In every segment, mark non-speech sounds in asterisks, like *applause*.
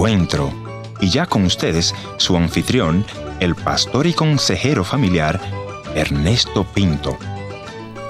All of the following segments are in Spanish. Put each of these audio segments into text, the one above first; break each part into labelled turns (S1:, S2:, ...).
S1: encuentro. Y ya con ustedes, su anfitrión, el pastor y consejero familiar, Ernesto Pinto.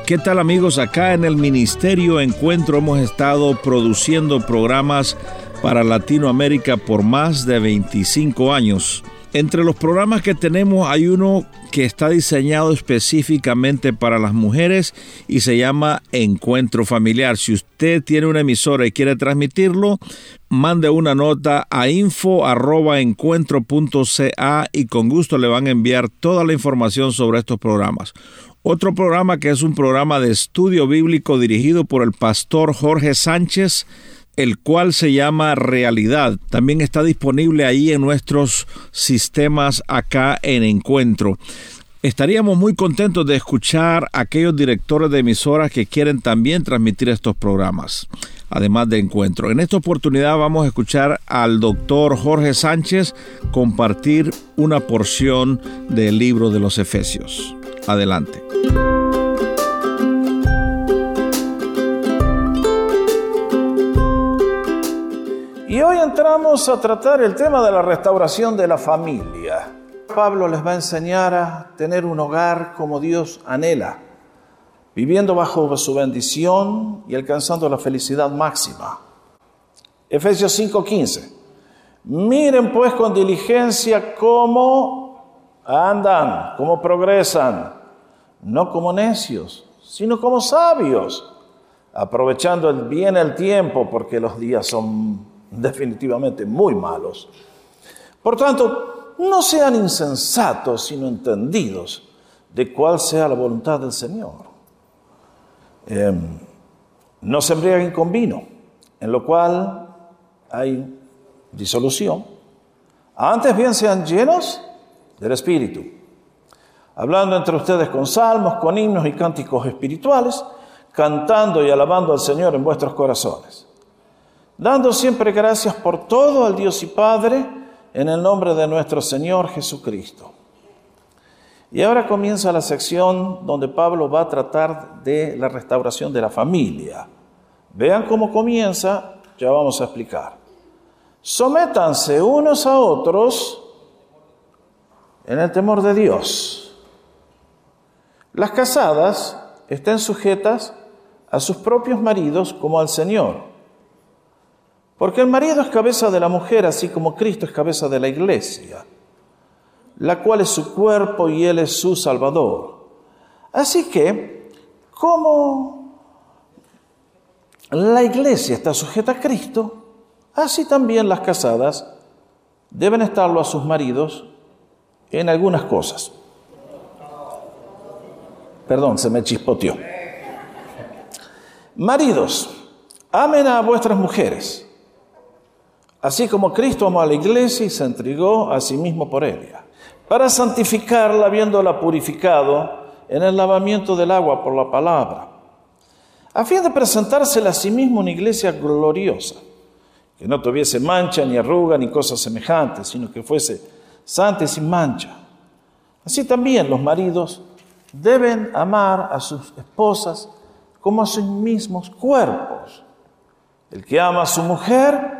S2: ¿Qué tal amigos? Acá en el Ministerio Encuentro hemos estado produciendo programas para Latinoamérica por más de 25 años. Entre los programas que tenemos hay uno que está diseñado específicamente para las mujeres y se llama Encuentro Familiar. Si usted tiene una emisora y quiere transmitirlo, mande una nota a info@encuentro.ca y con gusto le van a enviar toda la información sobre estos programas. Otro programa que es un programa de estudio bíblico dirigido por el pastor Jorge Sánchez el cual se llama Realidad. También está disponible ahí en nuestros sistemas acá en Encuentro. Estaríamos muy contentos de escuchar a aquellos directores de emisoras que quieren también transmitir estos programas, además de Encuentro. En esta oportunidad vamos a escuchar al doctor Jorge Sánchez compartir una porción del libro de los Efesios. Adelante.
S3: Y hoy entramos a tratar el tema de la restauración de la familia. Pablo les va a enseñar a tener un hogar como Dios anhela, viviendo bajo su bendición y alcanzando la felicidad máxima. Efesios 5:15. Miren pues con diligencia cómo andan, cómo progresan, no como necios, sino como sabios, aprovechando el bien el tiempo, porque los días son definitivamente muy malos. Por tanto, no sean insensatos, sino entendidos de cuál sea la voluntad del Señor. Em, no se embriaguen con vino, en lo cual hay disolución. Antes bien sean llenos del Espíritu, hablando entre ustedes con salmos, con himnos y cánticos espirituales, cantando y alabando al Señor en vuestros corazones dando siempre gracias por todo al Dios y Padre en el nombre de nuestro Señor Jesucristo. Y ahora comienza la sección donde Pablo va a tratar de la restauración de la familia. Vean cómo comienza, ya vamos a explicar. Sométanse unos a otros en el temor de Dios. Las casadas estén sujetas a sus propios maridos como al Señor porque el marido es cabeza de la mujer, así como Cristo es cabeza de la iglesia, la cual es su cuerpo y Él es su Salvador. Así que, como la iglesia está sujeta a Cristo, así también las casadas deben estarlo a sus maridos en algunas cosas. Perdón, se me chispoteó. Maridos, amen a vuestras mujeres Así como Cristo amó a la iglesia y se entregó a sí mismo por ella, para santificarla habiéndola purificado en el lavamiento del agua por la palabra, a fin de presentársela a sí mismo una iglesia gloriosa, que no tuviese mancha ni arruga ni cosas semejantes, sino que fuese santa y sin mancha. Así también los maridos deben amar a sus esposas como a sus mismos cuerpos. El que ama a su mujer,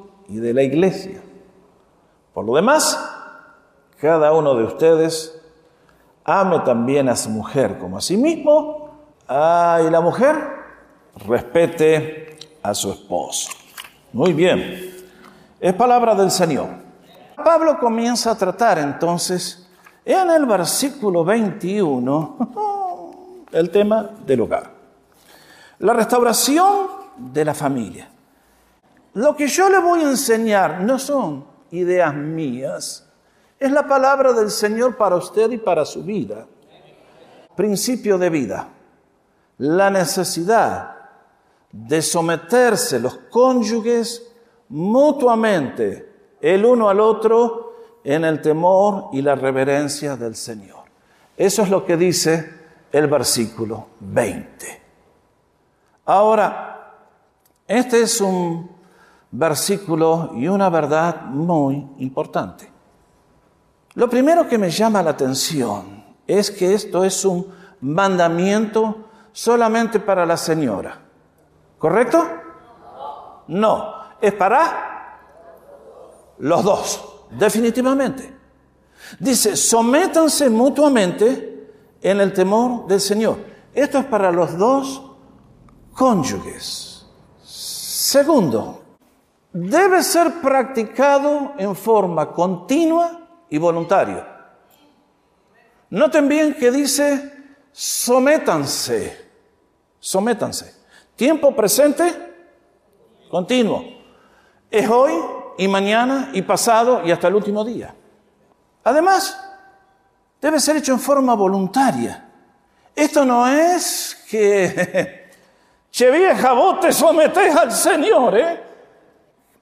S3: y de la iglesia. Por lo demás, cada uno de ustedes ame también a su mujer como a sí mismo, ah, y la mujer respete a su esposo. Muy bien, es palabra del Señor. Pablo comienza a tratar entonces en el versículo 21 *laughs* el tema del hogar. La restauración de la familia. Lo que yo le voy a enseñar no son ideas mías, es la palabra del Señor para usted y para su vida. Principio de vida. La necesidad de someterse los cónyuges mutuamente el uno al otro en el temor y la reverencia del Señor. Eso es lo que dice el versículo 20. Ahora, este es un versículo y una verdad muy importante. Lo primero que me llama la atención es que esto es un mandamiento solamente para la señora. ¿Correcto? No, es para los dos, definitivamente. Dice, sométanse mutuamente en el temor del Señor. Esto es para los dos cónyuges. Segundo, debe ser practicado en forma continua y voluntaria. Noten bien que dice, sométanse, sométanse. Tiempo presente, continuo. Es hoy y mañana y pasado y hasta el último día. Además, debe ser hecho en forma voluntaria. Esto no es que, *laughs* che vieja, vos te sometés al Señor, ¿eh?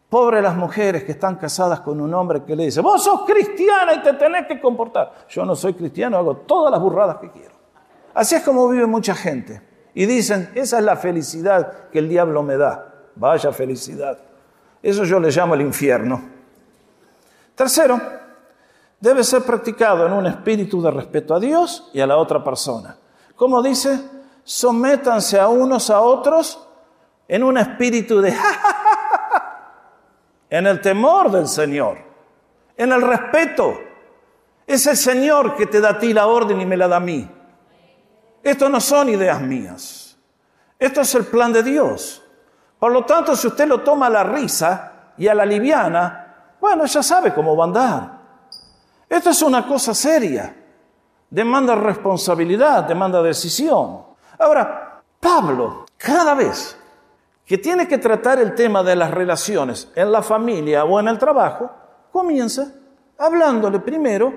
S3: Pobre las mujeres que están casadas con un hombre que le dice, vos sos cristiana y te tenés que comportar. Yo no soy cristiano, hago todas las burradas que quiero. Así es como vive mucha gente. Y dicen, esa es la felicidad que el diablo me da. Vaya felicidad. Eso yo le llamo el infierno. Tercero, debe ser practicado en un espíritu de respeto a Dios y a la otra persona. Como dice, sométanse a unos a otros en un espíritu de *laughs* en el temor del Señor, en el respeto. Es el Señor que te da a ti la orden y me la da a mí. Esto no son ideas mías. Esto es el plan de Dios. Por lo tanto, si usted lo toma a la risa y a la liviana, bueno, ya sabe cómo va a andar. Esto es una cosa seria. Demanda responsabilidad, demanda decisión. Ahora, Pablo, cada vez que tiene que tratar el tema de las relaciones en la familia o en el trabajo, comienza hablándole primero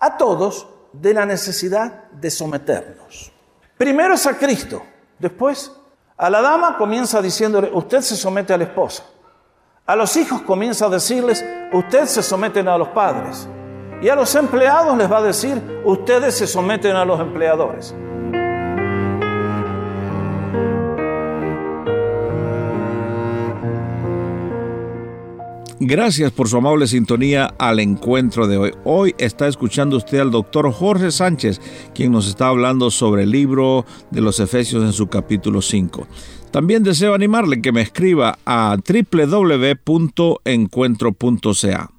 S3: a todos de la necesidad de someternos. Primero es a Cristo, después a la dama comienza diciéndole, usted se somete a la esposa. A los hijos comienza a decirles, usted se someten a los padres. Y a los empleados les va a decir, ustedes se someten a los empleadores.
S2: Gracias por su amable sintonía al encuentro de hoy. Hoy está escuchando usted al doctor Jorge Sánchez, quien nos está hablando sobre el libro de los Efesios en su capítulo 5. También deseo animarle que me escriba a www.encuentro.ca.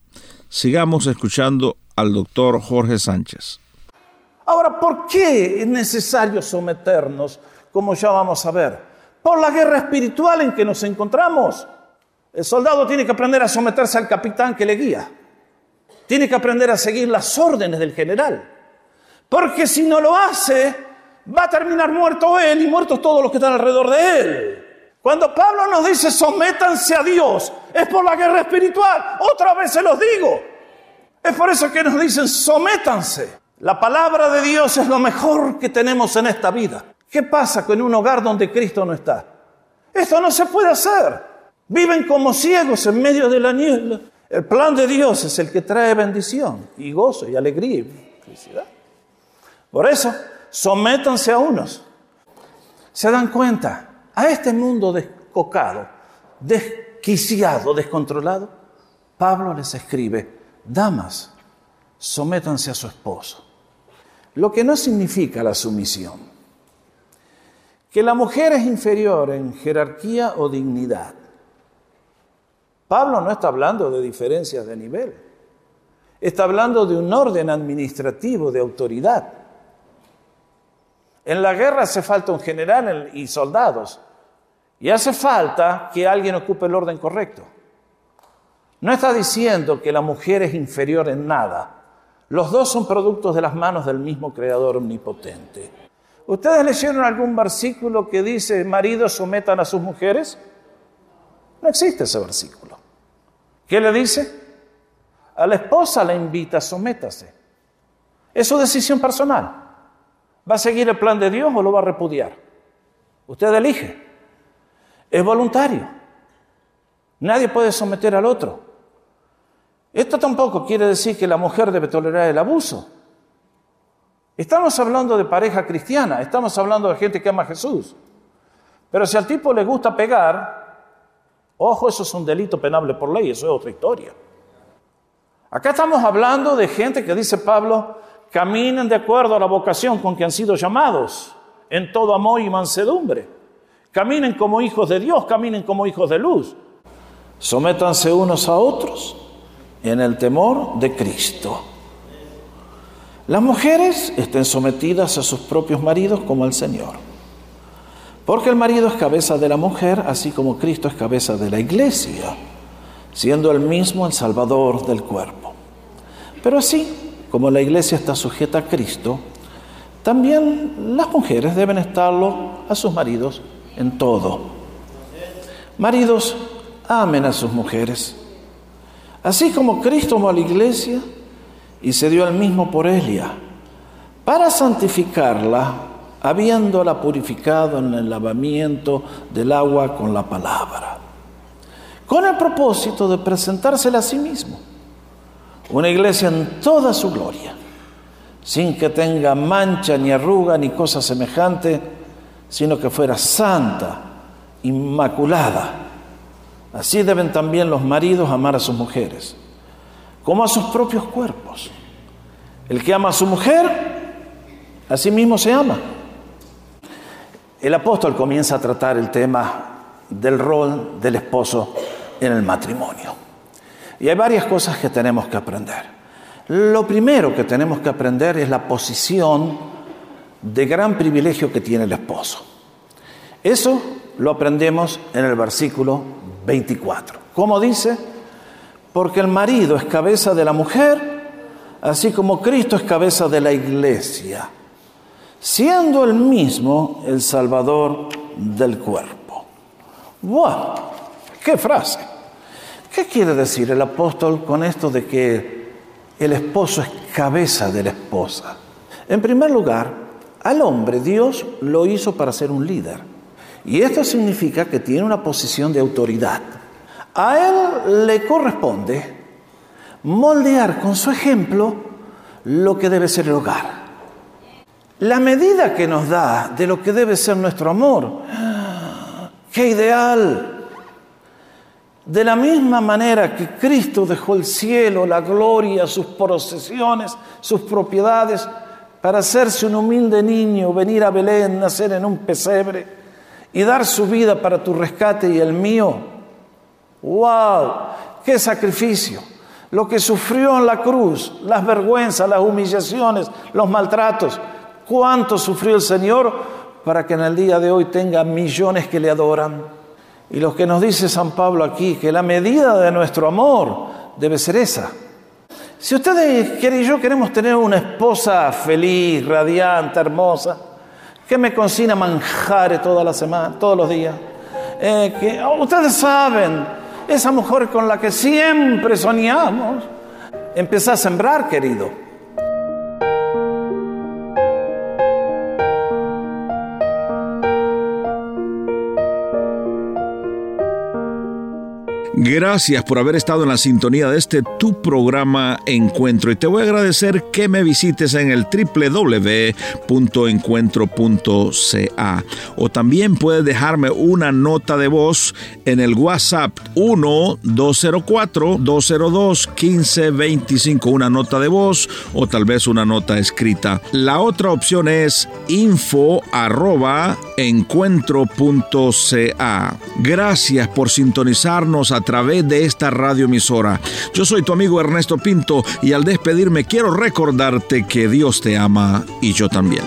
S2: Sigamos escuchando al doctor Jorge Sánchez.
S3: Ahora, ¿por qué es necesario someternos, como ya vamos a ver? Por la guerra espiritual en que nos encontramos. El soldado tiene que aprender a someterse al capitán que le guía. Tiene que aprender a seguir las órdenes del general. Porque si no lo hace, va a terminar muerto él y muertos todos los que están alrededor de él. Cuando Pablo nos dice sométanse a Dios, es por la guerra espiritual. Otra vez se los digo. Es por eso que nos dicen sométanse. La palabra de Dios es lo mejor que tenemos en esta vida. ¿Qué pasa con un hogar donde Cristo no está? Esto no se puede hacer. Viven como ciegos en medio de la niebla. El plan de Dios es el que trae bendición y gozo y alegría y felicidad. Por eso, sométanse a unos. ¿Se dan cuenta? A este mundo descocado, desquiciado, descontrolado, Pablo les escribe, damas, sométanse a su esposo. Lo que no significa la sumisión. Que la mujer es inferior en jerarquía o dignidad. Pablo no está hablando de diferencias de nivel, está hablando de un orden administrativo de autoridad. En la guerra hace falta un general y soldados, y hace falta que alguien ocupe el orden correcto. No está diciendo que la mujer es inferior en nada. Los dos son productos de las manos del mismo Creador omnipotente. ¿Ustedes leyeron algún versículo que dice, maridos sometan a sus mujeres? No existe ese versículo. ¿Qué le dice? A la esposa la invita, sométase. Es su decisión personal. ¿Va a seguir el plan de Dios o lo va a repudiar? Usted elige. Es voluntario. Nadie puede someter al otro. Esto tampoco quiere decir que la mujer debe tolerar el abuso. Estamos hablando de pareja cristiana, estamos hablando de gente que ama a Jesús. Pero si al tipo le gusta pegar, ojo, eso es un delito penable por ley, eso es otra historia. Acá estamos hablando de gente que dice Pablo, caminen de acuerdo a la vocación con que han sido llamados, en todo amor y mansedumbre. Caminen como hijos de Dios, caminen como hijos de luz. Sométanse unos a otros en el temor de Cristo. Las mujeres estén sometidas a sus propios maridos como al Señor. Porque el marido es cabeza de la mujer, así como Cristo es cabeza de la iglesia, siendo el mismo el Salvador del cuerpo. Pero así como la iglesia está sujeta a Cristo, también las mujeres deben estarlo a sus maridos en todo. Maridos, amen a sus mujeres, así como Cristo amó a la iglesia y se dio el mismo por ella, para santificarla, habiéndola purificado en el lavamiento del agua con la palabra, con el propósito de presentársela a sí mismo, una iglesia en toda su gloria, sin que tenga mancha ni arruga ni cosa semejante, sino que fuera santa, inmaculada. Así deben también los maridos amar a sus mujeres, como a sus propios cuerpos. El que ama a su mujer, a sí mismo se ama. El apóstol comienza a tratar el tema del rol del esposo en el matrimonio. Y hay varias cosas que tenemos que aprender. Lo primero que tenemos que aprender es la posición de gran privilegio que tiene el esposo. Eso lo aprendemos en el versículo 24. ¿Cómo dice? Porque el marido es cabeza de la mujer, así como Cristo es cabeza de la iglesia, siendo el mismo el Salvador del cuerpo. ¡Wow! ¡Qué frase! ¿Qué quiere decir el apóstol con esto de que el esposo es cabeza de la esposa? En primer lugar, al hombre Dios lo hizo para ser un líder. Y esto significa que tiene una posición de autoridad. A él le corresponde moldear con su ejemplo lo que debe ser el hogar. La medida que nos da de lo que debe ser nuestro amor. ¡Qué ideal! De la misma manera que Cristo dejó el cielo, la gloria, sus posesiones, sus propiedades, para hacerse un humilde niño, venir a Belén, nacer en un pesebre y dar su vida para tu rescate y el mío. ¡Wow! ¡Qué sacrificio! Lo que sufrió en la cruz, las vergüenzas, las humillaciones, los maltratos. ¿Cuánto sufrió el Señor para que en el día de hoy tenga millones que le adoran? Y lo que nos dice San Pablo aquí, que la medida de nuestro amor debe ser esa. Si ustedes y yo queremos tener una esposa feliz, radiante, hermosa, que me cocina manjares toda la semana, todos los días, eh, que oh, ustedes saben, esa mujer con la que siempre soñamos, empieza a sembrar, querido.
S2: Gracias por haber estado en la sintonía de este tu programa Encuentro y te voy a agradecer que me visites en el www.encuentro.ca o también puedes dejarme una nota de voz en el WhatsApp 1-204-202-1525, una nota de voz o tal vez una nota escrita. La otra opción es info encuentro.ca. Gracias por sintonizarnos a través de esta radioemisora. Yo soy tu amigo Ernesto Pinto y al despedirme quiero recordarte que Dios te ama y yo también.